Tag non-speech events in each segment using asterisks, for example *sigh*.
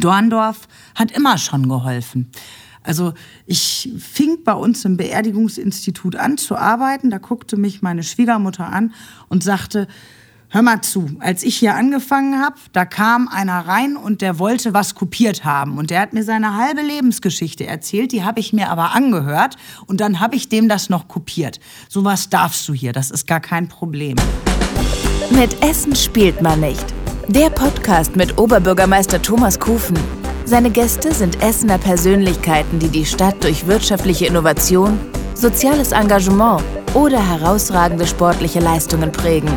Dorndorf hat immer schon geholfen. Also ich fing bei uns im Beerdigungsinstitut an zu arbeiten. Da guckte mich meine Schwiegermutter an und sagte, hör mal zu, als ich hier angefangen habe, da kam einer rein und der wollte was kopiert haben. Und der hat mir seine halbe Lebensgeschichte erzählt, die habe ich mir aber angehört und dann habe ich dem das noch kopiert. Sowas darfst du hier, das ist gar kein Problem. Mit Essen spielt man nicht. Der Podcast mit Oberbürgermeister Thomas Kufen. Seine Gäste sind Essener Persönlichkeiten, die die Stadt durch wirtschaftliche Innovation, soziales Engagement oder herausragende sportliche Leistungen prägen.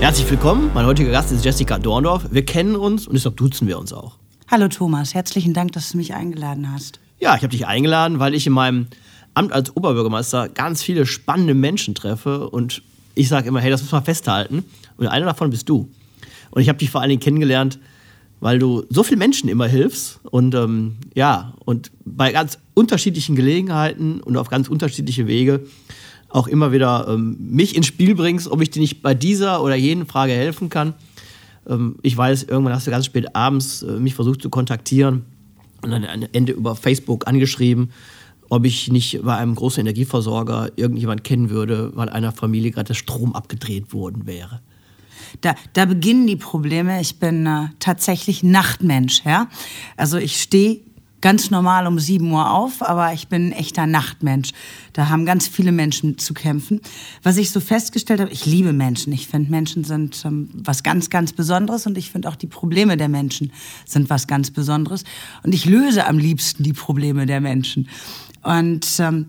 Herzlich willkommen. Mein heutiger Gast ist Jessica Dorndorf. Wir kennen uns und deshalb duzen wir uns auch. Hallo Thomas, herzlichen Dank, dass du mich eingeladen hast. Ja, ich habe dich eingeladen, weil ich in meinem Amt als Oberbürgermeister ganz viele spannende Menschen treffe und ich sage immer, hey, das muss man festhalten. Und einer davon bist du. Und ich habe dich vor allen Dingen kennengelernt, weil du so vielen Menschen immer hilfst und ähm, ja, und bei ganz unterschiedlichen Gelegenheiten und auf ganz unterschiedliche Wege auch immer wieder ähm, mich ins Spiel bringst, ob ich dir nicht bei dieser oder jenen Frage helfen kann. Ähm, ich weiß, irgendwann hast du ganz spät abends äh, mich versucht zu kontaktieren und dann am Ende über Facebook angeschrieben, ob ich nicht bei einem großen Energieversorger irgendjemand kennen würde, weil einer Familie gerade der Strom abgedreht worden wäre da, da beginnen die Probleme. Ich bin äh, tatsächlich Nachtmensch. Ja? Also ich stehe ganz normal um 7 Uhr auf, aber ich bin ein echter Nachtmensch. Da haben ganz viele Menschen zu kämpfen. Was ich so festgestellt habe, ich liebe Menschen. Ich finde, Menschen sind ähm, was ganz, ganz Besonderes und ich finde auch die Probleme der Menschen sind was ganz Besonderes. Und ich löse am liebsten die Probleme der Menschen. Und ähm,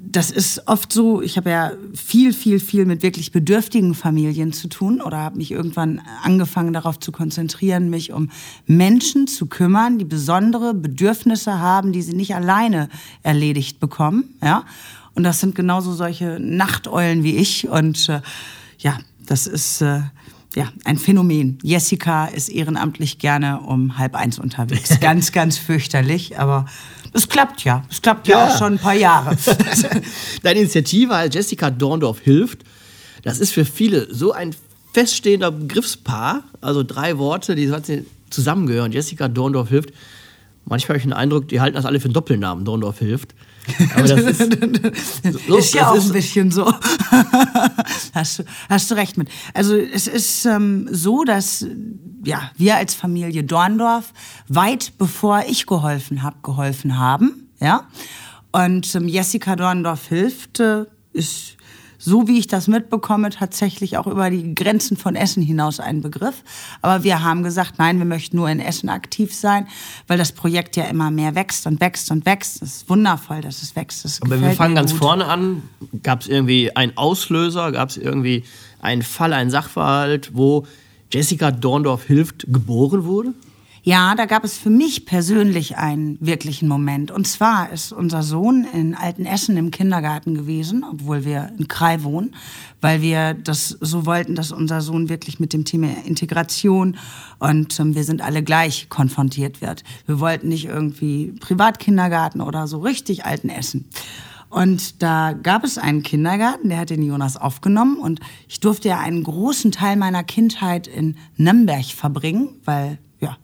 das ist oft so, ich habe ja viel, viel, viel mit wirklich bedürftigen Familien zu tun oder habe mich irgendwann angefangen darauf zu konzentrieren, mich um Menschen zu kümmern, die besondere Bedürfnisse haben, die sie nicht alleine erledigt bekommen. Ja? Und das sind genauso solche Nachteulen wie ich. Und äh, ja, das ist äh, ja, ein Phänomen. Jessica ist ehrenamtlich gerne um halb eins unterwegs. *laughs* Ganz, ganz fürchterlich, aber es klappt ja. Es klappt ja, ja auch schon ein paar Jahre. *laughs* Deine Initiative als Jessica Dorndorf hilft, das ist für viele so ein feststehender Begriffspaar, also drei Worte, die zusammengehören. Jessica Dorndorf hilft. Manchmal habe ich den Eindruck, die halten das alle für einen Doppelnamen. Dorndorf hilft. Aber das *laughs* ist, so, ist ja auch ist ein bisschen so. *laughs* hast, du, hast du recht mit. Also es ist ähm, so, dass ja, wir als Familie Dorndorf weit bevor ich geholfen habe, geholfen haben. Ja? Und ähm, Jessica Dorndorf hilft, äh, ist so wie ich das mitbekomme, tatsächlich auch über die Grenzen von Essen hinaus ein Begriff. Aber wir haben gesagt, nein, wir möchten nur in Essen aktiv sein, weil das Projekt ja immer mehr wächst und wächst und wächst. Es ist wundervoll, dass es wächst. Das Aber wir fangen ganz vorne an. Gab es irgendwie einen Auslöser? Gab es irgendwie einen Fall, einen Sachverhalt, wo Jessica Dorndorf hilft geboren wurde? Ja, da gab es für mich persönlich einen wirklichen Moment. Und zwar ist unser Sohn in Altenessen im Kindergarten gewesen, obwohl wir in Krai wohnen, weil wir das so wollten, dass unser Sohn wirklich mit dem Thema Integration und ähm, wir sind alle gleich konfrontiert wird. Wir wollten nicht irgendwie Privatkindergarten oder so richtig Altenessen. Und da gab es einen Kindergarten, der hat den Jonas aufgenommen und ich durfte ja einen großen Teil meiner Kindheit in Nürnberg verbringen, weil ja,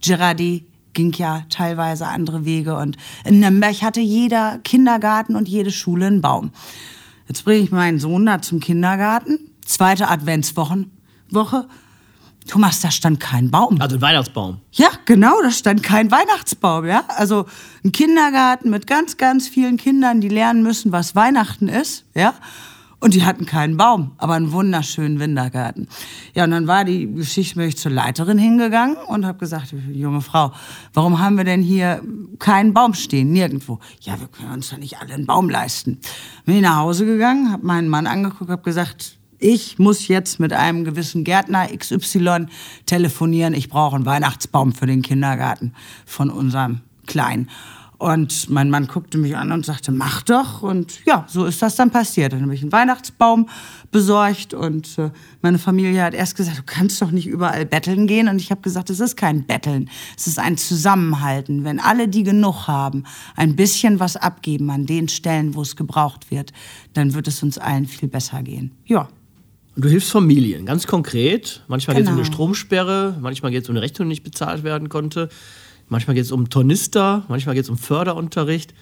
Girardi ging ja teilweise andere Wege und in Nürnberg hatte jeder Kindergarten und jede Schule einen Baum. Jetzt bringe ich meinen Sohn da zum Kindergarten, zweite Adventswoche. Woche. Thomas, da stand kein Baum. Also ein Weihnachtsbaum. Ja, genau, da stand kein Weihnachtsbaum, ja. Also ein Kindergarten mit ganz, ganz vielen Kindern, die lernen müssen, was Weihnachten ist, ja. Und die hatten keinen Baum, aber einen wunderschönen Wintergarten. Ja, und dann war die Geschichte, ich zur Leiterin hingegangen und habe gesagt, junge Frau, warum haben wir denn hier keinen Baum stehen, nirgendwo? Ja, wir können uns ja nicht alle einen Baum leisten. Bin ich nach Hause gegangen, habe meinen Mann angeguckt, habe gesagt, ich muss jetzt mit einem gewissen Gärtner XY telefonieren, ich brauche einen Weihnachtsbaum für den Kindergarten von unserem Kleinen. Und mein Mann guckte mich an und sagte, mach doch. Und ja, so ist das dann passiert. Dann habe ich einen Weihnachtsbaum besorgt und äh, meine Familie hat erst gesagt, du kannst doch nicht überall betteln gehen. Und ich habe gesagt, es ist kein Betteln, es ist ein Zusammenhalten. Wenn alle, die genug haben, ein bisschen was abgeben an den Stellen, wo es gebraucht wird, dann wird es uns allen viel besser gehen. Ja. Und du hilfst Familien, ganz konkret. Manchmal geht es um eine Genau. Stromsperre, manchmal geht es um eine Rechnung, die nicht bezahlt werden konnte. Manchmal geht es um Tornister, manchmal geht es um Förderunterricht.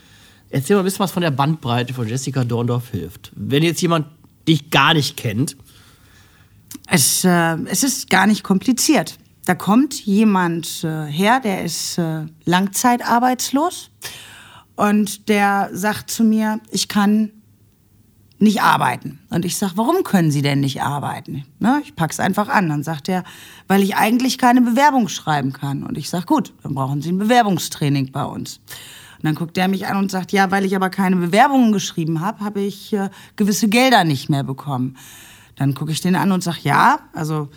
Erzähl mal ein bisschen was von der Bandbreite von Jessica Dorndorf hilft. Wenn jetzt jemand dich gar nicht kennt, Es, äh, es ist gar nicht kompliziert. Da kommt jemand äh, her, der ist äh, langzeitarbeitslos und der sagt zu mir, ich kann nicht arbeiten. Und ich sage, warum können Sie denn nicht arbeiten? Ne, ich pack's einfach an. Dann sagt er, weil ich eigentlich keine Bewerbung schreiben kann. Und ich sage, gut, dann brauchen Sie ein Bewerbungstraining bei uns. Und dann guckt er mich an und sagt, ja, weil ich aber keine Bewerbungen geschrieben habe, habe ich äh, gewisse Gelder nicht mehr bekommen. Dann gucke ich den an und sage, ja, also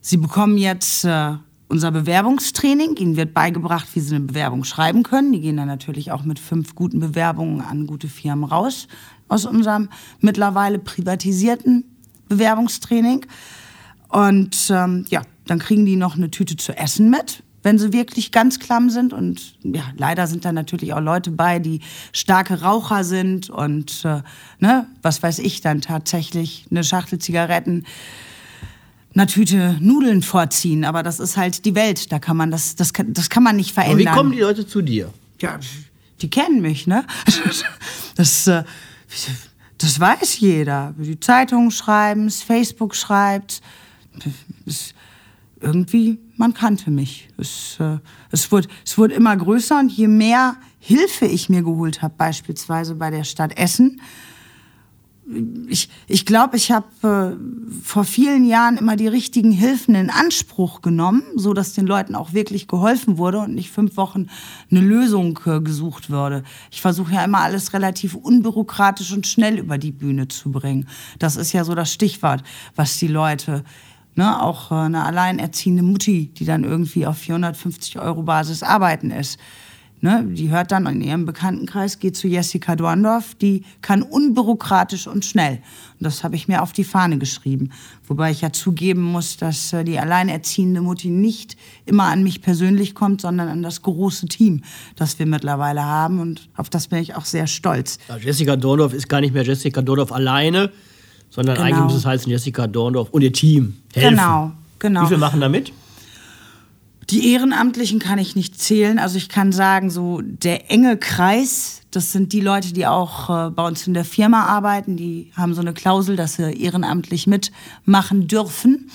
Sie bekommen jetzt äh, unser Bewerbungstraining. Ihnen wird beigebracht, wie Sie eine Bewerbung schreiben können. Die gehen dann natürlich auch mit fünf guten Bewerbungen an gute Firmen raus aus unserem mittlerweile privatisierten Bewerbungstraining. Und ähm, ja, dann kriegen die noch eine Tüte zu essen mit, wenn sie wirklich ganz klamm sind. Und ja, leider sind da natürlich auch Leute bei, die starke Raucher sind und äh, ne, was weiß ich dann tatsächlich eine Schachtel Zigaretten einer Tüte Nudeln vorziehen. Aber das ist halt die Welt. Da kann man das, das kann, das kann man nicht aber verändern. wie kommen die Leute zu dir? Ja, die kennen mich, ne? *laughs* Das, äh, das weiß jeder. Die Zeitungen schreiben es, Facebook schreibt. Es, irgendwie, man kannte mich. Es, äh, es, wurde, es wurde immer größer und je mehr Hilfe ich mir geholt habe, beispielsweise bei der Stadt Essen, ich, ich glaube, ich habe äh, vor vielen Jahren immer die richtigen Hilfen in Anspruch genommen, so dass den Leuten auch wirklich geholfen wurde und nicht fünf Wochen eine Lösung äh, gesucht würde. Ich versuche ja immer alles relativ unbürokratisch und schnell über die Bühne zu bringen. Das ist ja so das Stichwort, was die Leute Ne, auch äh, eine alleinerziehende Mutti, die dann irgendwie auf 450 Euro Basis arbeiten ist. Ne, die hört dann in ihrem Bekanntenkreis, geht zu Jessica Dorndorf, die kann unbürokratisch und schnell. Und das habe ich mir auf die Fahne geschrieben. Wobei ich ja zugeben muss, dass äh, die alleinerziehende Mutti nicht immer an mich persönlich kommt, sondern an das große Team, das wir mittlerweile haben. Und auf das bin ich auch sehr stolz. Ja, Jessica Dorndorf ist gar nicht mehr Jessica Dorndorf alleine, sondern Genau. eigentlich muss es heißen Jessica Dorndorf und ihr Team helfen. Genau, genau. Wie viele machen da mit? Die Ehrenamtlichen kann ich nicht zählen. Also ich kann sagen, so der enge Kreis, das sind die Leute, die auch äh, bei uns in der Firma arbeiten. Die haben so eine Klausel, dass sie ehrenamtlich mitmachen dürfen.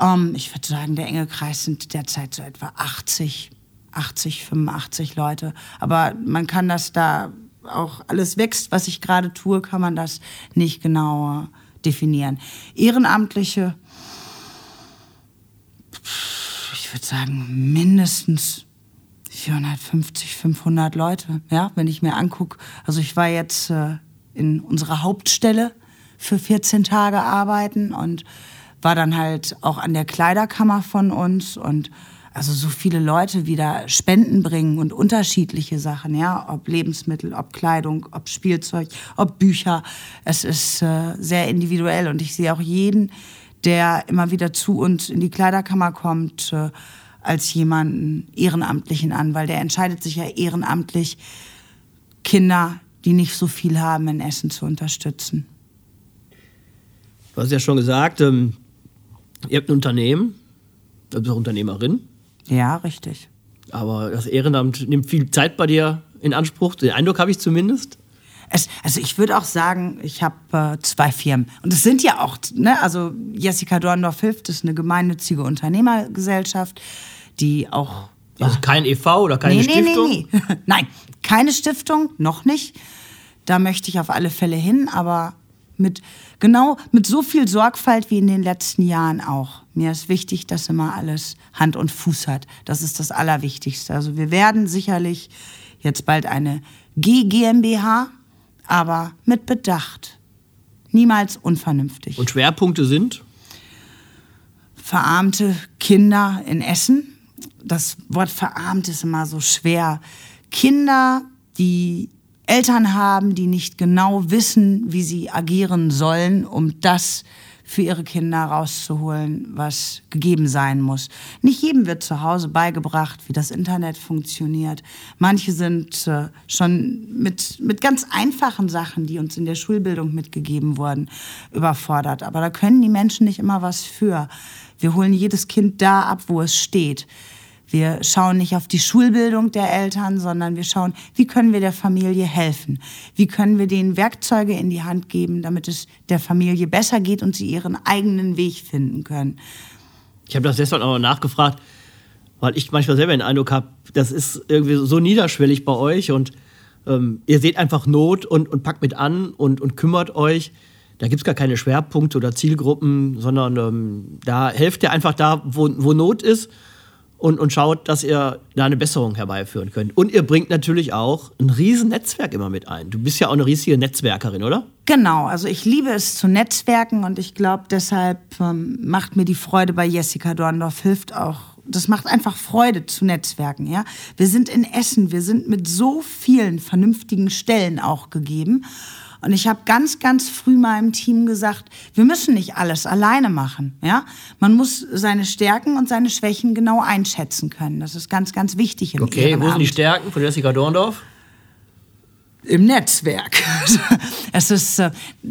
Ähm, ich würde sagen, der enge Kreis sind derzeit so etwa 80, 80, 85 Leute. Aber man kann das da auch alles wächst, was ich gerade tue, kann man das nicht genau äh, definieren. Ehrenamtliche ich würde sagen, mindestens 450, 500 Leute. Ja, wenn ich mir angucke. Also ich war jetzt äh, in unserer Hauptstelle für 14 Tage arbeiten und war dann halt auch an der Kleiderkammer von uns und also so viele Leute wieder Spenden bringen und unterschiedliche Sachen, ja, ob Lebensmittel, ob Kleidung, ob Spielzeug, ob Bücher. Es ist äh, sehr individuell und ich sehe auch jeden, der immer wieder zu uns in die Kleiderkammer kommt, äh, als jemanden Ehrenamtlichen an, weil der entscheidet sich ja ehrenamtlich, Kinder, die nicht so viel haben, in Essen zu unterstützen. Du hast ja schon gesagt, ähm, ihr habt ein Unternehmen, du bist auch Unternehmerin, Ja, richtig. aber das Ehrenamt nimmt viel Zeit bei dir in Anspruch. Den Eindruck habe ich zumindest. Es, also ich würde auch sagen, ich habe äh, zwei Firmen. Und es sind ja auch, ne, also Jessica Dorndorf hilft, ist eine gemeinnützige Unternehmergesellschaft, die auch Also kein e.V. oder keine nee, Stiftung. Nee, nee, *laughs* nee. Nein, keine Stiftung, noch nicht. Da möchte ich auf alle Fälle hin, aber mit genau mit so viel Sorgfalt wie in den letzten Jahren auch. Mir ist wichtig, dass immer alles Hand und Fuß hat. Das ist das Allerwichtigste. Also wir werden sicherlich jetzt bald eine GmbH, aber mit Bedacht. Niemals unvernünftig. Und Schwerpunkte sind? verarmte Kinder in Essen. Das Wort verarmt ist immer so schwer. Kinder, die Eltern haben, die nicht genau wissen, wie sie agieren sollen, um das für ihre Kinder rauszuholen, was gegeben sein muss. Nicht jedem wird zu Hause beigebracht, wie das Internet funktioniert. Manche sind äh, schon mit, mit ganz einfachen Sachen, die uns in der Schulbildung mitgegeben wurden, überfordert. Aber da können die Menschen nicht immer was für. Wir holen jedes Kind da ab, wo es steht. Wir schauen nicht auf die Schulbildung der Eltern, sondern wir schauen, wie können wir der Familie helfen? Wie können wir denen Werkzeuge in die Hand geben, damit es der Familie besser geht und sie ihren eigenen Weg finden können? Ich habe das deshalb auch nachgefragt, weil ich manchmal selber den Eindruck habe, das ist irgendwie so niederschwellig bei euch und ähm, ihr seht einfach Not und, und packt mit an und, und kümmert euch. Da gibt es gar keine Schwerpunkte oder Zielgruppen, sondern ähm, da helft ihr einfach da, wo, wo Not ist und, und schaut, dass ihr da eine Besserung herbeiführen könnt. Und ihr bringt natürlich auch ein riesen Netzwerk immer mit ein. Du bist ja auch eine riesige Netzwerkerin, oder? Genau, also ich liebe es zu netzwerken und ich glaube, deshalb ähm, macht mir die Freude bei Jessica Dorndorf, hilft auch das macht einfach Freude zu Netzwerken, ja. Wir sind in Essen, wir sind mit so vielen vernünftigen Stellen auch gegeben. Und ich habe ganz, ganz früh meinem Team gesagt, wir müssen nicht alles alleine machen. Ja? Man muss seine Stärken und seine Schwächen genau einschätzen können. Das ist ganz, ganz wichtig im Okay, wo sind die Stärken von Jessica Dorndorf? Im Netzwerk. *laughs* es ist, äh,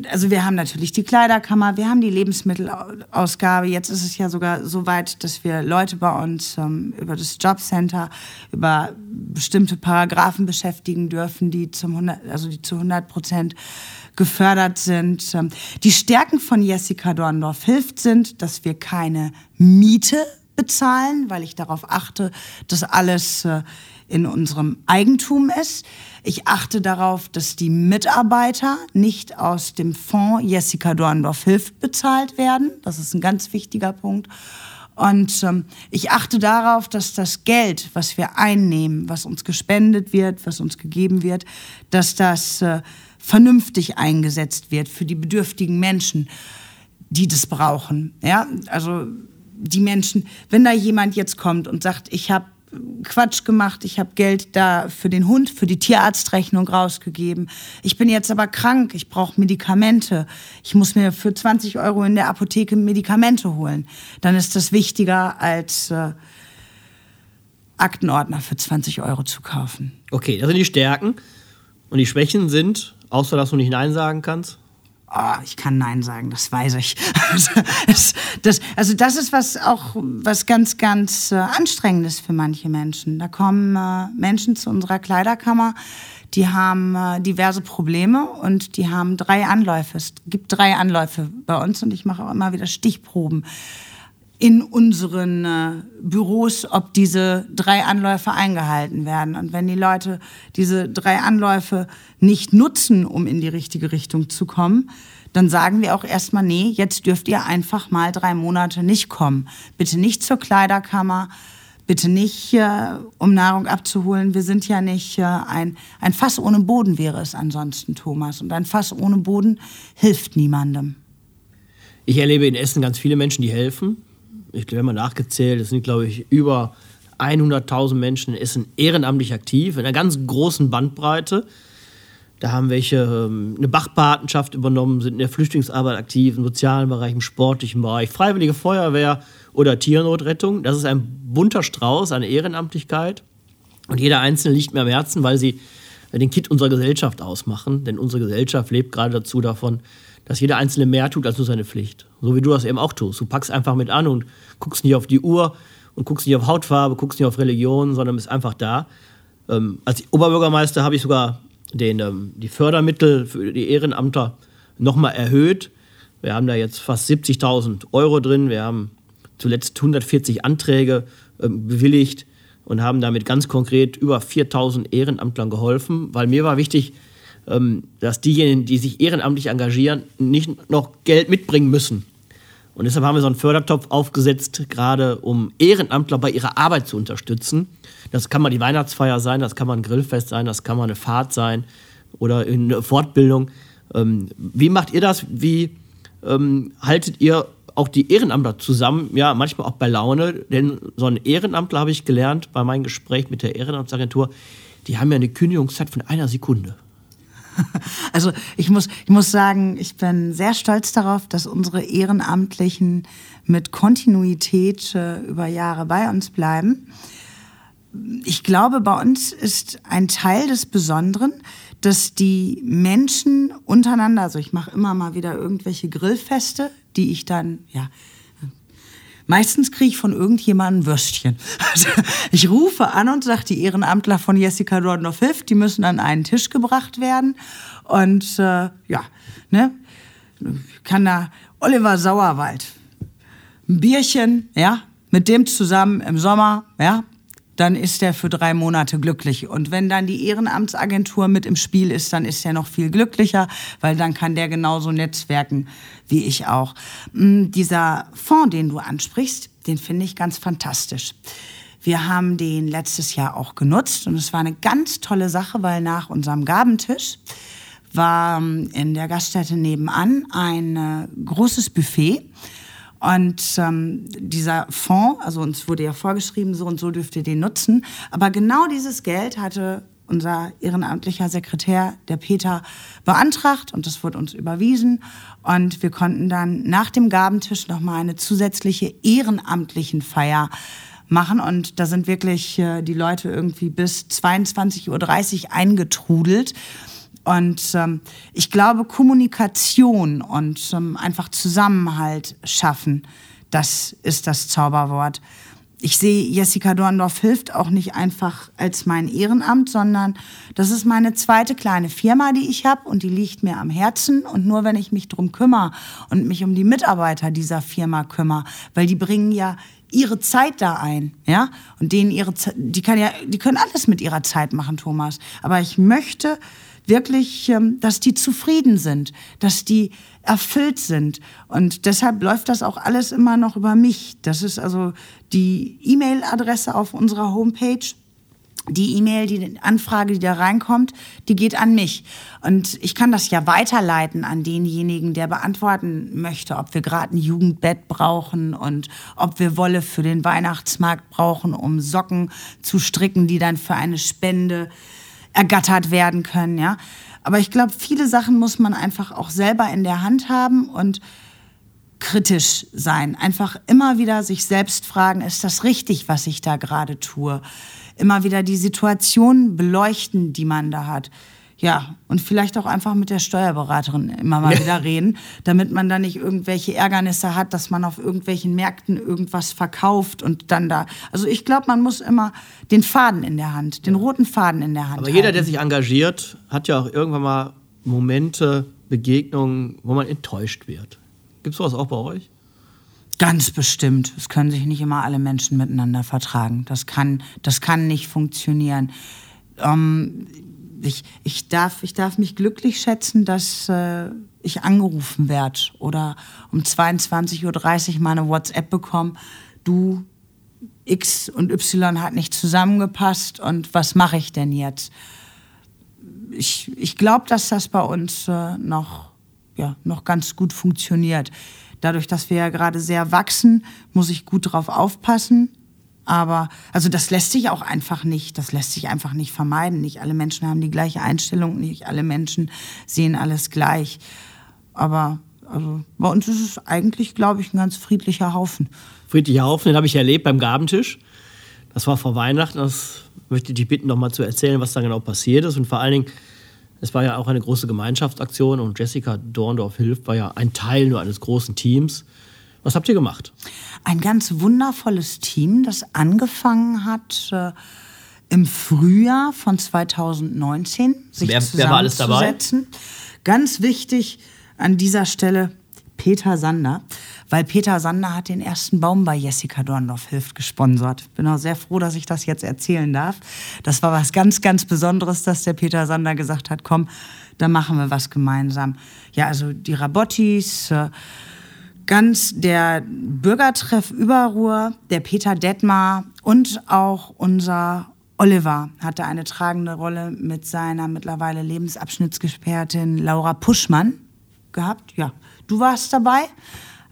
also wir haben natürlich die Kleiderkammer, wir haben die Lebensmittelausgabe. Jetzt ist es ja sogar so weit, dass wir Leute bei uns ähm, über das Jobcenter, über bestimmte Paragraphen beschäftigen dürfen, die zum 100, also die zu 100 Prozent gefördert sind. Ähm, die Stärken von Jessica Dorndorf hilft sind, dass wir keine Miete bezahlen, weil ich darauf achte, dass alles äh, in unserem Eigentum ist. Ich achte darauf, dass die Mitarbeiter nicht aus dem Fonds Jessica Dorndorf hilft bezahlt werden. Das ist ein ganz wichtiger Punkt. Und ähm, ich achte darauf, dass das Geld, was wir einnehmen, was uns gespendet wird, was uns gegeben wird, dass das äh, vernünftig eingesetzt wird für die bedürftigen Menschen, die das brauchen. Ja, also die Menschen, wenn da jemand jetzt kommt und sagt, ich habe Quatsch gemacht, ich habe Geld da für den Hund, für die Tierarztrechnung rausgegeben. Ich bin jetzt aber krank, ich brauche Medikamente. Ich muss mir für 20 Euro in der Apotheke Medikamente holen. Dann ist das wichtiger als äh, Aktenordner für 20 Euro zu kaufen. Okay, das sind die Stärken. Und die Schwächen sind, außer dass du nicht Nein sagen kannst? Oh, ich kann Nein sagen, das weiß ich. *laughs* das, das, also das ist was auch was ganz, ganz äh, anstrengendes für manche Menschen. Da kommen äh, Menschen zu unserer Kleiderkammer, die haben äh, diverse Probleme und die haben drei Anläufe. Es gibt drei Anläufe bei uns und ich mache auch immer wieder Stichproben in unseren äh, Büros, ob diese drei Anläufe eingehalten werden. Und wenn die Leute diese drei Anläufe nicht nutzen, um in die richtige Richtung zu kommen, dann sagen wir auch erstmal, nee, jetzt dürft ihr einfach mal drei Monate nicht kommen. Bitte nicht zur Kleiderkammer, bitte nicht, äh, um Nahrung abzuholen. Wir sind ja nicht äh, ein, ein Fass ohne Boden wäre es ansonsten, Thomas. Und ein Fass ohne Boden hilft niemandem. Ich erlebe in Essen ganz viele Menschen, die helfen ich habe mal nachgezählt, es sind, glaube ich, über 100.000 Menschen in Essen ehrenamtlich aktiv, in einer ganz großen Bandbreite. Da haben welche ähm, eine Bachpatenschaft übernommen, sind in der Flüchtlingsarbeit aktiv, im sozialen Bereich, im sportlichen Bereich, Freiwillige Feuerwehr oder Tiernotrettung. Das ist ein bunter Strauß an Ehrenamtlichkeit. Und jeder Einzelne liegt mir am Herzen, weil sie den Kit unserer Gesellschaft ausmachen. Denn unsere Gesellschaft lebt gerade dazu davon, dass jeder Einzelne mehr tut als nur seine Pflicht. So wie du das eben auch tust. Du packst einfach mit an und guckst nicht auf die Uhr und guckst nicht auf Hautfarbe, guckst nicht auf Religion, sondern bist einfach da. Ähm, als Oberbürgermeister habe ich sogar den, ähm, die Fördermittel für die Ehrenamter nochmal erhöht. Wir haben da jetzt fast 70.000 Euro drin. Wir haben zuletzt 140 Anträge ähm, bewilligt und haben damit ganz konkret über 4.000 Ehrenamtlern geholfen, weil mir war wichtig, dass diejenigen, die sich ehrenamtlich engagieren, nicht noch Geld mitbringen müssen. Und deshalb haben wir so einen Fördertopf aufgesetzt, gerade um Ehrenamtler bei ihrer Arbeit zu unterstützen. Das kann mal die Weihnachtsfeier sein, das kann mal ein Grillfest sein, das kann mal eine Fahrt sein oder eine Fortbildung. Ähm, wie macht ihr das? Wie ähm, haltet ihr auch die Ehrenamtler zusammen? Ja, manchmal auch bei Laune, denn so ein Ehrenamtler habe ich gelernt bei meinem Gespräch mit der Ehrenamtsagentur, die haben ja eine Kündigungszeit von einer Sekunde. *laughs* Also ich muss, ich muss sagen, ich bin sehr stolz darauf, dass unsere Ehrenamtlichen mit Kontinuität äh, über Jahre bei uns bleiben. Ich glaube, bei uns ist ein Teil des Besonderen, dass die Menschen untereinander, also ich mache immer mal wieder irgendwelche Grillfeste, die ich dann, ja, Meistens kriege ich von irgendjemandem Würstchen. Also *laughs* ich rufe an und sage, die Ehrenamtler von Jessica Dorndorf hilft, die müssen an einen Tisch gebracht werden. Und äh, ja, ne, kann da Oliver Sauerwald ein Bierchen, ja, mit dem zusammen im Sommer, ja, dann ist er für drei Monate glücklich. Und wenn dann die Ehrenamtsagentur mit im Spiel ist, dann ist er noch viel glücklicher, weil dann kann der genauso netzwerken wie ich auch. Mm, dieser Fonds, den du ansprichst, den finde ich ganz fantastisch. Wir haben den letztes Jahr auch genutzt und es war eine ganz tolle Sache, weil nach unserem Gabentisch war mm, in der Gaststätte nebenan ein äh, großes Buffet und ähm, dieser Fonds, also uns wurde ja vorgeschrieben, so und so dürft ihr den nutzen. Aber genau dieses Geld hatte unser ehrenamtlicher Sekretär, der Peter, beantragt und das wurde uns überwiesen. Und wir konnten dann nach dem Gabentisch nochmal eine zusätzliche ehrenamtlichen Feier machen. Und da sind wirklich äh, die Leute irgendwie bis 22.30 Uhr eingetrudelt. Und ähm, ich glaube, Kommunikation und ähm, einfach Zusammenhalt schaffen, das ist das Zauberwort. Ich sehe, Jessica Dorndorf hilft auch nicht einfach als mein Ehrenamt, sondern das ist meine zweite kleine Firma, die ich habe und die liegt mir am Herzen. Und nur wenn ich mich drum kümmere und mich um die Mitarbeiter dieser Firma kümmere, weil die bringen ja ihre Zeit da ein, ja? Und denen ihre, die kann ja, die können alles mit ihrer Zeit machen, Thomas. Aber ich möchte, wirklich, ähm, dass die zufrieden sind, dass die erfüllt sind. Und deshalb läuft das auch alles immer noch über mich. Das ist also die E-Mail-Adresse auf unserer Homepage. Die E-Mail, die Anfrage, die da reinkommt, die geht an mich. Und ich kann das ja weiterleiten an denjenigen, der beantworten möchte, ob wir gerade ein Jugendbett brauchen und ob wir Wolle für den Weihnachtsmarkt brauchen, um Socken zu stricken, die dann für eine Spende ergattert werden können, ja. Aber ich glaube, viele Sachen muss man einfach auch selber in der Hand haben und kritisch sein. Einfach immer wieder sich selbst fragen, ist das richtig, was ich da gerade tue? Immer wieder die Situation beleuchten, die man da hat. Ja, und vielleicht auch einfach mit der Steuerberaterin immer mal wieder reden, damit man da nicht irgendwelche Ärgernisse hat, dass man auf irgendwelchen Märkten irgendwas verkauft und dann da. Also ich glaube, man muss immer den Faden in der Hand, den roten Faden in der Hand. Aber jeder, halten. der sich engagiert, hat ja auch irgendwann mal Momente, Begegnungen, wo man enttäuscht wird. Gibt es sowas auch bei euch? Ganz bestimmt. Es können sich nicht immer alle Menschen miteinander vertragen. Das kann, das kann nicht funktionieren. Ähm, ich, ich, darf, ich darf mich glücklich schätzen, dass äh, ich angerufen werde oder um 22.30 Uhr meine WhatsApp bekomme, du X und Y hat nicht zusammengepasst und was mache ich denn jetzt? Ich, ich glaube, dass das bei uns äh, noch, ja, noch ganz gut funktioniert. Dadurch, dass wir ja gerade sehr wachsen, muss ich gut darauf aufpassen aber also das lässt sich auch einfach nicht, das lässt sich einfach nicht vermeiden. Nicht alle Menschen haben die gleiche Einstellung, nicht alle Menschen sehen alles gleich. Aber also bei uns ist es eigentlich, glaube ich, ein ganz friedlicher Haufen. Friedlicher Haufen, den habe ich erlebt beim Gabentisch. Das war vor Weihnachten. Das möchte ich dich bitten, noch mal zu erzählen, was da genau passiert ist. Und vor allen Dingen, es war ja auch eine große Gemeinschaftsaktion und Jessica Dorndorf hilft, war ja ein Teil nur eines großen Teams. Was habt ihr gemacht? Ein ganz wundervolles Team, das angefangen hat äh, im Frühjahr von 2019, sich wer, wer war alles dabei? Ganz wichtig an dieser Stelle Peter Sander, weil Peter Sander hat den ersten Baum bei Jessica Dorndorf Hilft gesponsert. Bin auch sehr froh, dass ich das jetzt erzählen darf. Das war was ganz, ganz Besonderes, dass der Peter Sander gesagt hat, komm, da machen wir was gemeinsam. Ja, also die Rabottis, äh, ganz der Bürgertreff Überruhr, der Peter Detmar und auch unser Oliver hatte eine tragende Rolle mit seiner mittlerweile Lebensabschnittsgesperrtin Laura Puschmann gehabt. Ja, du warst dabei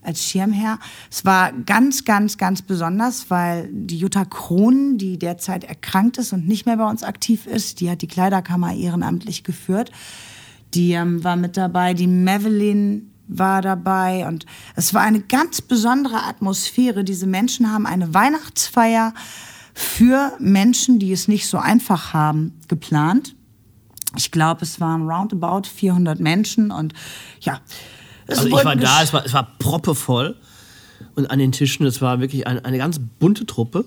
als Schirmherr. Es war ganz, ganz, ganz besonders, weil die Jutta Krohn, die derzeit erkrankt ist und nicht mehr bei uns aktiv ist, die hat die Kleiderkammer ehrenamtlich geführt die ähm, war mit dabei, die Madeline war dabei und es war eine ganz besondere Atmosphäre. Diese Menschen haben eine Weihnachtsfeier für Menschen, die es nicht so einfach haben, geplant. Ich glaube, es waren roundabout 400 Menschen und ja. also ich war da, es war, es war proppevoll und an den Tischen, es war wirklich eine, eine ganz bunte Truppe.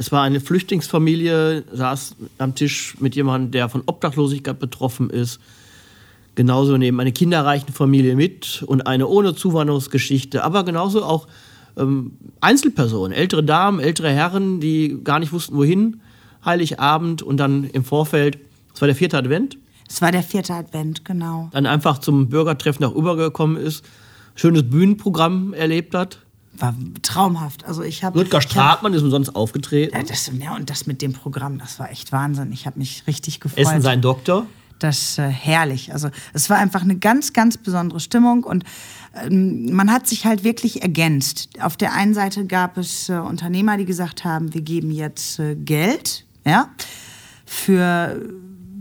Es war eine Flüchtlingsfamilie, saß am Tisch mit jemandem, der von Obdachlosigkeit betroffen ist. Genauso neben eine kinderreichen Familie mit und eine ohne Zuwanderungsgeschichte, aber genauso auch ähm, Einzelpersonen, ältere Damen, ältere Herren, die gar nicht wussten, wohin. Heiligabend und dann im Vorfeld, es war der vierte Advent. Es war der vierte Advent, genau. Dann einfach zum Bürgertreffen nach übergekommen ist, schönes Bühnenprogramm erlebt hat war traumhaft. Also ich habe Ludger Stratmann ist umsonst aufgetreten. Ja, das, ja, und das mit dem Programm, das war echt Wahnsinn. Ich habe mich richtig gefreut. Essen sein Doktor? Das äh, herrlich. Also es war einfach eine ganz, ganz besondere Stimmung und ähm, man hat sich halt wirklich ergänzt. Auf der einen Seite gab es äh, Unternehmer, die gesagt haben, wir geben jetzt äh, Geld, ja, für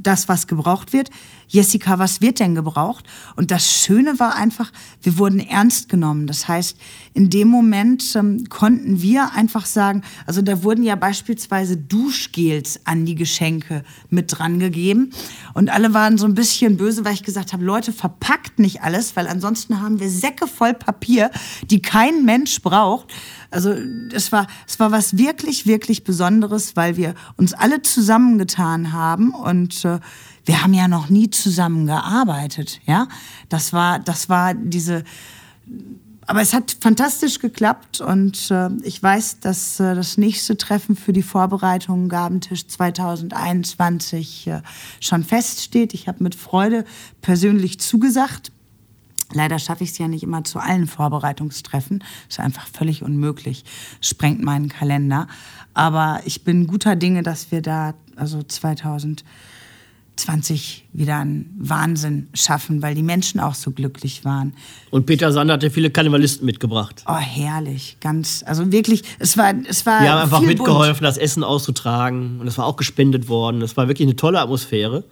das, was gebraucht wird. Jessica, was wird denn gebraucht? Und das Schöne war einfach, wir wurden ernst genommen. Das heißt, in dem Moment ähm, konnten wir einfach sagen, also da wurden ja beispielsweise Duschgels an die Geschenke mit dran gegeben. Und alle waren so ein bisschen böse, weil ich gesagt habe, Leute, verpackt nicht alles, weil ansonsten haben wir Säcke voll Papier, die kein Mensch braucht. Also es war, es war was wirklich, wirklich Besonderes, weil wir uns alle zusammengetan haben und äh, wir haben ja noch nie zusammen gearbeitet, ja. Das war, das war diese, aber es hat fantastisch geklappt und äh, ich weiß, dass äh, das nächste Treffen für die Vorbereitung Gabentisch 2021 äh, schon feststeht. Ich habe mit Freude persönlich zugesagt. Leider schaffe ich es ja nicht immer zu allen Vorbereitungstreffen. Ist einfach völlig unmöglich. Sprengt meinen Kalender. Aber ich bin guter Dinge, dass wir da also 2000 20 wieder einen Wahnsinn schaffen, weil die Menschen auch so glücklich waren. Und Peter Sander hat ja viele Karnevalisten mitgebracht. Oh, herrlich. Ganz, also wirklich, es war, es war. Die haben einfach mitgeholfen, bunt. das Essen auszutragen. Und es war auch gespendet worden. Es war wirklich eine tolle Atmosphäre.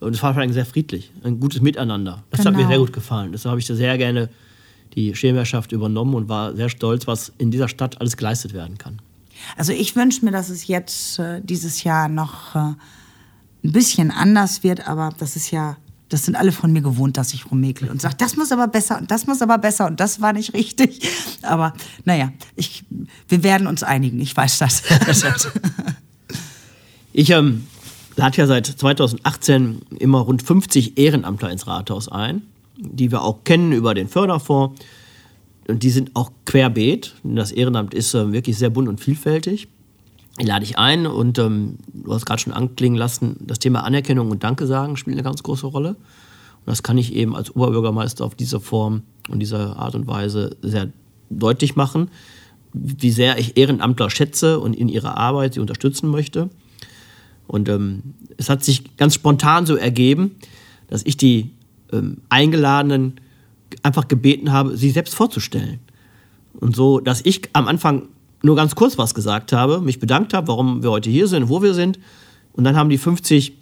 Und es war vor allem sehr friedlich. Ein gutes Miteinander. Das genau. hat mir genau. sehr gut gefallen. Deshalb habe ich da sehr gerne die Schirmherrschaft übernommen und war sehr stolz, was in dieser Stadt alles geleistet werden kann. Also ich wünsche mir, dass es jetzt äh, dieses Jahr noch äh, ein bisschen anders wird, aber das ist ja, das sind alle von mir gewohnt, dass ich rummäkel und sage, das muss aber besser und das muss aber besser und das war nicht richtig. Aber naja, ich, wir werden uns einigen, ich weiß das. *laughs* ich ähm, lade ja seit 2018 immer rund 50 Ehrenamtler ins Rathaus ein, die wir auch kennen über den Förderfonds. Und die sind auch querbeet. Das Ehrenamt ist äh, wirklich sehr bunt und vielfältig lade ich ein und ähm, du hast gerade schon anklingen lassen, das Thema Anerkennung und Danke sagen spielt eine ganz große Rolle. Und das kann ich eben als Oberbürgermeister auf diese Form und diese Art und Weise sehr deutlich machen, wie sehr ich Ehrenamtler schätze und in ihrer Arbeit sie unterstützen möchte. Und ähm, es hat sich ganz spontan so ergeben, dass ich die ähm, Eingeladenen einfach gebeten habe, sie selbst vorzustellen. Und so, dass ich am Anfang nur ganz kurz was gesagt habe, mich bedankt habe, warum wir heute hier sind, wo wir sind. Und dann haben die 50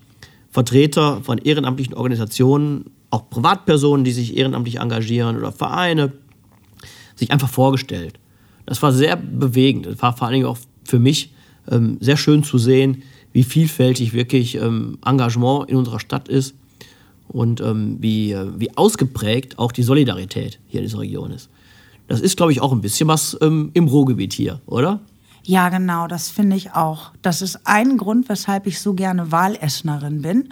Vertreter von ehrenamtlichen Organisationen, auch Privatpersonen, die sich ehrenamtlich engagieren oder Vereine, sich einfach vorgestellt. Das war sehr bewegend. Das war vor allen Dingen auch für mich ähm, sehr schön zu sehen, wie vielfältig wirklich ähm, Engagement in unserer Stadt ist und ähm, wie, äh, wie ausgeprägt auch die Solidarität hier in dieser Region ist. Das ist, glaube ich, auch ein bisschen was ähm, im Ruhrgebiet hier, oder? Ja, genau, das finde ich auch. Das ist ein Grund, weshalb ich so gerne Wahlessnerin bin.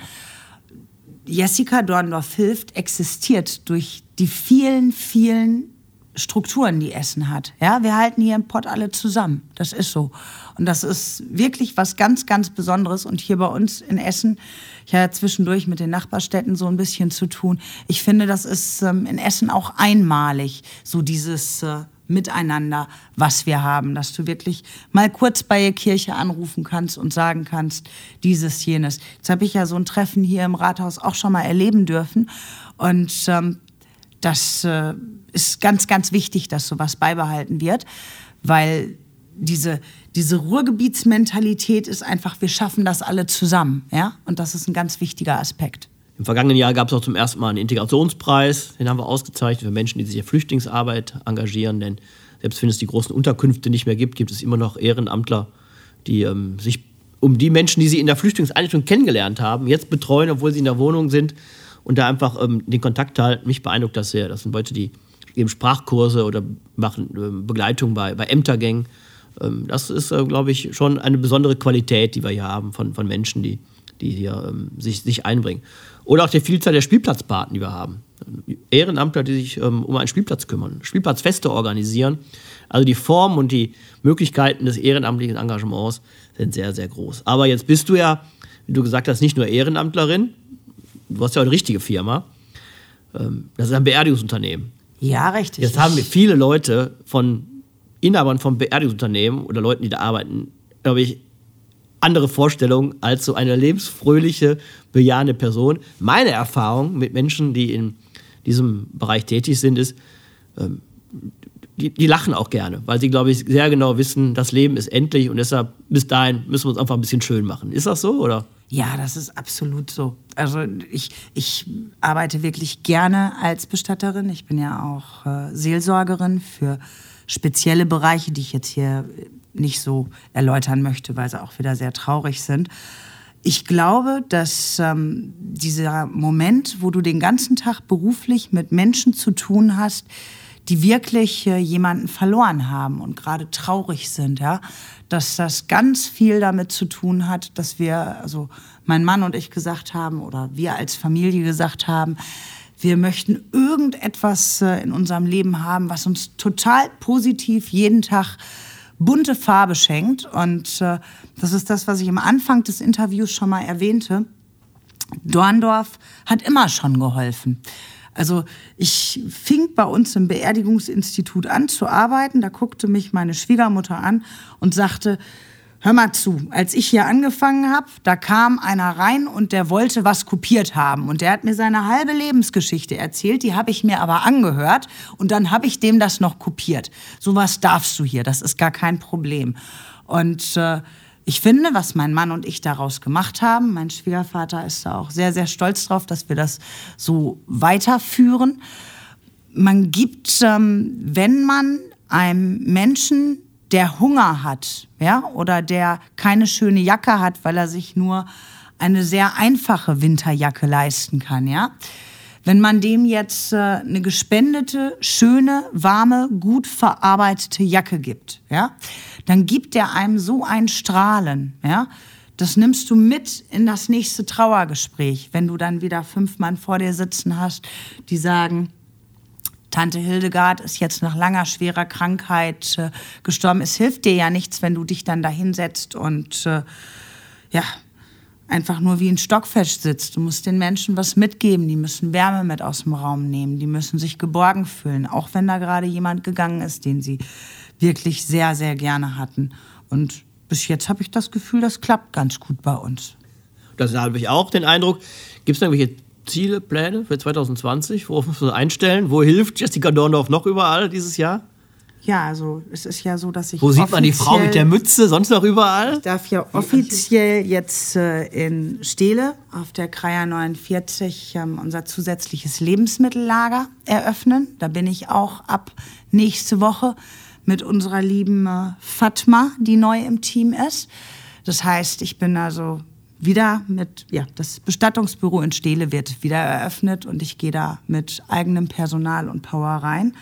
Jessica Dorndorf hilft, existiert durch die vielen, vielen Strukturen, die Essen hat. Ja, wir halten hier im Pott alle zusammen. Das ist so. Und das ist wirklich was ganz, ganz Besonderes. Und hier bei uns in Essen, ich habe ja zwischendurch mit den Nachbarstädten so ein bisschen zu tun. Ich finde, das ist ähm, in Essen auch einmalig, so dieses äh, Miteinander, was wir haben, dass du wirklich mal kurz bei der Kirche anrufen kannst und sagen kannst, dieses, jenes. Jetzt habe ich ja so ein Treffen hier im Rathaus auch schon mal erleben dürfen. Und ähm, das äh, ist ganz, ganz wichtig, dass sowas beibehalten wird, weil diese, diese Ruhrgebietsmentalität ist einfach, wir schaffen das alle zusammen. Ja? Und das ist ein ganz wichtiger Aspekt. Im vergangenen Jahr gab es auch zum ersten Mal einen Integrationspreis. Den haben wir ausgezeichnet für Menschen, die sich in Flüchtlingsarbeit engagieren. Denn selbst wenn es die großen Unterkünfte nicht mehr gibt, gibt es immer noch Ehrenamtler, die ähm, sich um die Menschen, die sie in der Flüchtlingseinrichtung kennengelernt haben, jetzt betreuen, obwohl sie in der Wohnung sind und da einfach ähm, den Kontakt halten. Mich beeindruckt das sehr. Das sind Leute, die geben Sprachkurse oder machen äh, Begleitung bei, bei Ämtergängen. Ähm, das ist, äh, glaube ich, schon eine besondere Qualität, die wir hier haben von, von Menschen, die, die hier ähm, sich, sich einbringen. Oder auch der Vielzahl der Spielplatzpaten, die wir haben. Ehrenamtler, die sich ähm, um einen Spielplatz kümmern, Spielplatzfeste organisieren. Also die Formen und die Möglichkeiten des ehrenamtlichen Engagements sind sehr, sehr groß. Aber jetzt bist du ja, wie du gesagt hast, nicht nur Ehrenamtlerin, du hast ja eine richtige Firma. Ähm, das ist ein Beerdigungsunternehmen. Ja, richtig. Jetzt haben wir viele Leute von Inhabern von Beerdigungsunternehmen oder Leuten, die da arbeiten, glaube ich, andere Vorstellungen als so eine lebensfröhliche, bejahende Person. Meine Erfahrung mit Menschen, die in diesem Bereich tätig sind, ist, ähm, die, die, lachen auch gerne, weil sie, glaube ich, sehr genau wissen, das Leben ist endlich und deshalb bis dahin müssen wir uns einfach ein bisschen schön machen. Ist das so, oder? Ja, das ist absolut so. Also ich, ich arbeite wirklich gerne als Bestatterin. Ich bin ja auch äh, Seelsorgerin für spezielle Bereiche, die ich jetzt hier nicht so erläutern möchte, weil sie auch wieder sehr traurig sind. Ich glaube, dass ähm, dieser Moment, wo du den ganzen Tag beruflich mit Menschen zu tun hast, die wirklich äh, jemanden verloren haben und gerade traurig sind, ja, dass das ganz viel damit zu tun hat, dass wir, also mein Mann und ich gesagt haben oder wir als Familie gesagt haben, wir möchten irgendetwas äh, in unserem Leben haben, was uns total positiv jeden Tag bunte Farbe schenkt. Und äh, das ist das, was ich am Anfang des Interviews schon mal erwähnte. Dorndorf hat immer schon geholfen. Also ich fing bei uns im Beerdigungsinstitut an zu arbeiten. Da guckte mich meine Schwiegermutter an und sagte, Hör mal zu, als ich hier angefangen habe, da kam einer rein und der wollte was kopiert haben. Und der hat mir seine halbe Lebensgeschichte erzählt, die habe ich mir aber angehört und dann habe ich dem das noch kopiert. Sowas darfst du hier, das ist gar kein Problem. Und äh, ich finde, was mein Mann und ich daraus gemacht haben, mein Schwiegervater ist da auch sehr, sehr stolz drauf, dass wir das so weiterführen. Man gibt, ähm, wenn man einem Menschen der Hunger hat, ja, oder der keine schöne Jacke hat, weil er sich nur eine sehr einfache Winterjacke leisten kann, ja. Wenn man dem jetzt äh, eine gespendete, schöne, warme, gut verarbeitete Jacke gibt, ja, dann gibt er einem so ein Strahlen, ja. Das nimmst du mit in das nächste Trauergespräch, wenn du dann wieder fünf Mann vor dir sitzen hast, die sagen, Tante Hildegard ist jetzt nach langer, schwerer Krankheit äh, gestorben. Es hilft dir ja nichts, wenn du dich dann da hinsetzt und äh, ja, einfach nur wie ein Stockfest sitzt. Du musst den Menschen was mitgeben. Die müssen Wärme mit aus dem Raum nehmen. Die müssen sich geborgen fühlen, auch wenn da gerade jemand gegangen ist, den sie wirklich sehr, sehr gerne hatten. Und bis jetzt habe ich das Gefühl, das klappt ganz gut bei uns. Das habe ich auch den Eindruck. Gibt es irgendwelche Ziele, Pläne für 2020? Worauf muss man einstellen? Wo hilft Jessica Dorndorf noch überall dieses Jahr? Ja, also es ist ja so, dass ich. Wo sieht man die Frau mit der Mütze sonst noch überall? Ich darf ja offiziell jetzt äh, in Steele auf der Kreier 49 ähm, unser zusätzliches Lebensmittellager eröffnen. Da bin ich auch ab nächste Woche mit unserer lieben äh, Fatma, die neu im Team ist. Das heißt, ich bin also wieder mit, ja, das Bestattungsbüro in Steele wird wieder eröffnet und ich gehe da mit eigenem Personal und Power rein.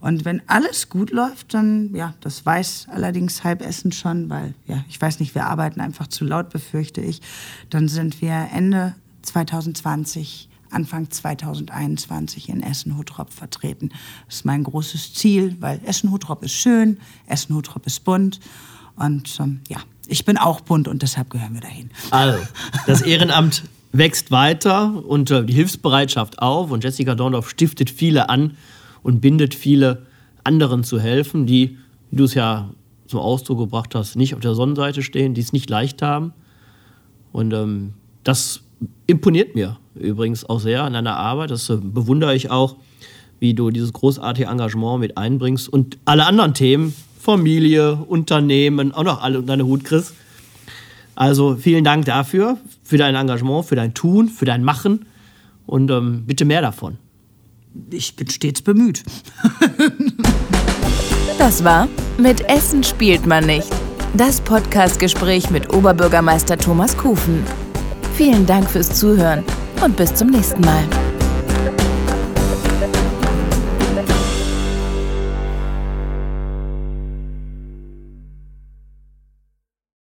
Und wenn alles gut läuft, dann, ja, das weiß allerdings Halbessen schon, weil, ja, ich weiß nicht, wir arbeiten einfach zu laut, befürchte ich, dann sind wir Ende 2020 Anfang 2021 in Essen-Hutrop vertreten. Das ist mein großes Ziel, weil Essen-Hutrop ist schön, Essen-Hutrop ist bunt und ähm, ja, ich bin auch bunt und deshalb gehören wir dahin. Also, das Ehrenamt wächst weiter und äh, die Hilfsbereitschaft auf und Jessica Dorndorf stiftet viele an und bindet viele anderen zu helfen, die, wie du es ja zum Ausdruck gebracht hast, nicht auf der Sonnenseite stehen, die es nicht leicht haben. Und ähm, das imponiert mir übrigens auch sehr an deiner Arbeit. Das äh, bewundere ich auch, wie du dieses großartige Engagement mit einbringst und alle anderen Themen, Familie, Unternehmen, auch noch alle unter deine Hut kriegst. Also vielen Dank dafür, für dein Engagement, für dein Tun, für dein Machen. und ähm, bitte mehr davon. Ich bin stets bemüht. *laughs* Das war Mit Essen spielt man nicht. Das Podcastgespräch mit Oberbürgermeister Thomas Kufen. Vielen Dank fürs Zuhören und bis zum nächsten Mal.